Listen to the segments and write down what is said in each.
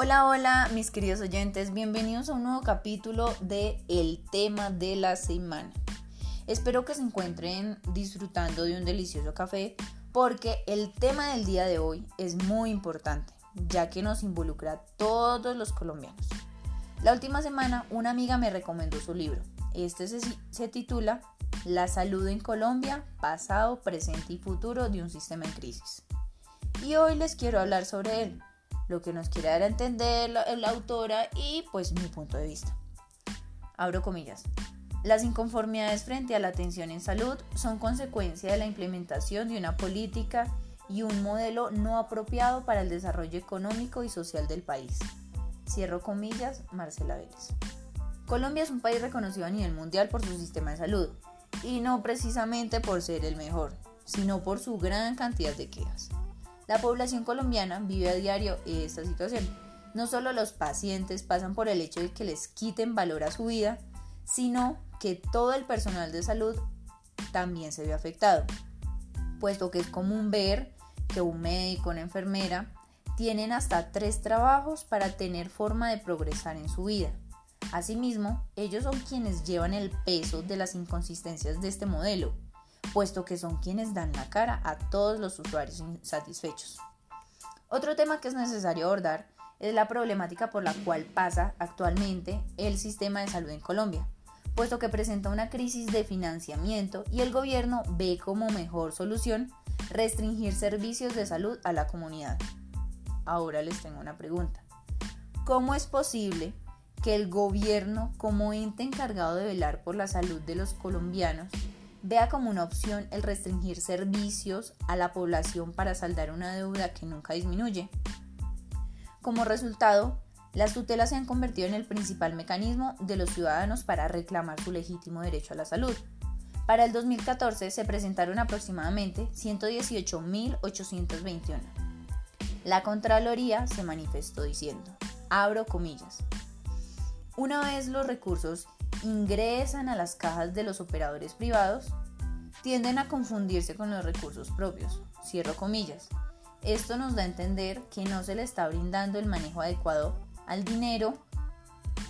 Hola, hola, mis queridos oyentes, bienvenidos a un nuevo capítulo de El tema de la semana. Espero que se encuentren disfrutando de un delicioso café porque el tema del día de hoy es muy importante, ya que nos involucra a todos los colombianos. La última semana una amiga me recomendó su libro. Este se, se titula La salud en Colombia, pasado, presente y futuro de un sistema en crisis. Y hoy les quiero hablar sobre él lo que nos quiere dar a entender la, la autora y pues mi punto de vista. Abro comillas. Las inconformidades frente a la atención en salud son consecuencia de la implementación de una política y un modelo no apropiado para el desarrollo económico y social del país. Cierro comillas, Marcela Vélez. Colombia es un país reconocido a nivel mundial por su sistema de salud, y no precisamente por ser el mejor, sino por su gran cantidad de quejas. La población colombiana vive a diario esta situación. No solo los pacientes pasan por el hecho de que les quiten valor a su vida, sino que todo el personal de salud también se ve afectado, puesto que es común ver que un médico, una enfermera, tienen hasta tres trabajos para tener forma de progresar en su vida. Asimismo, ellos son quienes llevan el peso de las inconsistencias de este modelo puesto que son quienes dan la cara a todos los usuarios insatisfechos. Otro tema que es necesario abordar es la problemática por la cual pasa actualmente el sistema de salud en Colombia, puesto que presenta una crisis de financiamiento y el gobierno ve como mejor solución restringir servicios de salud a la comunidad. Ahora les tengo una pregunta. ¿Cómo es posible que el gobierno, como ente encargado de velar por la salud de los colombianos, vea como una opción el restringir servicios a la población para saldar una deuda que nunca disminuye. Como resultado, las tutelas se han convertido en el principal mecanismo de los ciudadanos para reclamar su legítimo derecho a la salud. Para el 2014 se presentaron aproximadamente 118.821. La Contraloría se manifestó diciendo, abro comillas, una vez los recursos ingresan a las cajas de los operadores privados, tienden a confundirse con los recursos propios. Cierro comillas. Esto nos da a entender que no se le está brindando el manejo adecuado al dinero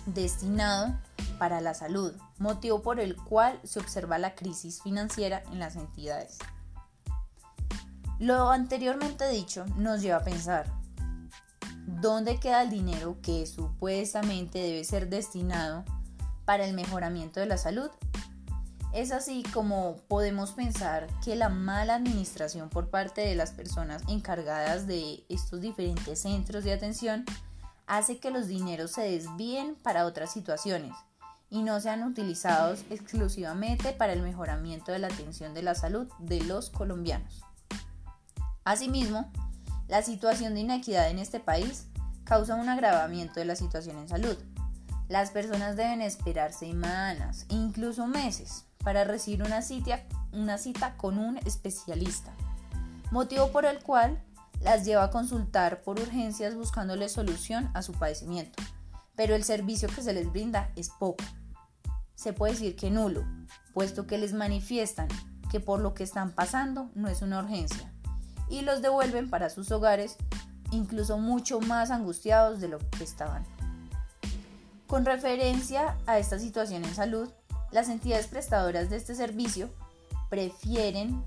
destinado para la salud, motivo por el cual se observa la crisis financiera en las entidades. Lo anteriormente dicho nos lleva a pensar, ¿dónde queda el dinero que supuestamente debe ser destinado para el mejoramiento de la salud. Es así como podemos pensar que la mala administración por parte de las personas encargadas de estos diferentes centros de atención hace que los dineros se desvíen para otras situaciones y no sean utilizados exclusivamente para el mejoramiento de la atención de la salud de los colombianos. Asimismo, la situación de inequidad en este país causa un agravamiento de la situación en salud, las personas deben esperar semanas, incluso meses, para recibir una cita, una cita con un especialista, motivo por el cual las lleva a consultar por urgencias buscándole solución a su padecimiento, pero el servicio que se les brinda es poco. Se puede decir que nulo, puesto que les manifiestan que por lo que están pasando no es una urgencia y los devuelven para sus hogares incluso mucho más angustiados de lo que estaban. Con referencia a esta situación en salud, las entidades prestadoras de este servicio prefieren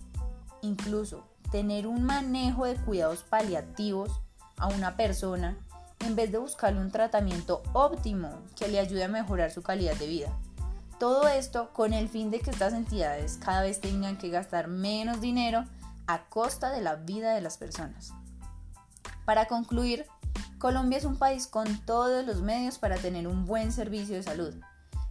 incluso tener un manejo de cuidados paliativos a una persona en vez de buscarle un tratamiento óptimo que le ayude a mejorar su calidad de vida. Todo esto con el fin de que estas entidades cada vez tengan que gastar menos dinero a costa de la vida de las personas. Para concluir, Colombia es un país con todos los medios para tener un buen servicio de salud,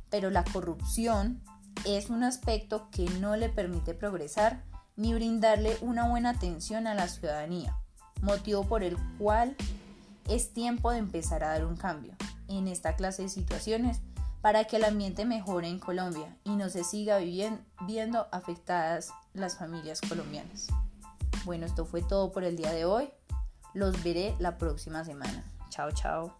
pero la corrupción es un aspecto que no le permite progresar ni brindarle una buena atención a la ciudadanía, motivo por el cual es tiempo de empezar a dar un cambio en esta clase de situaciones para que el ambiente mejore en Colombia y no se siga viendo afectadas las familias colombianas. Bueno, esto fue todo por el día de hoy. Los veré la próxima semana. Chao, chao.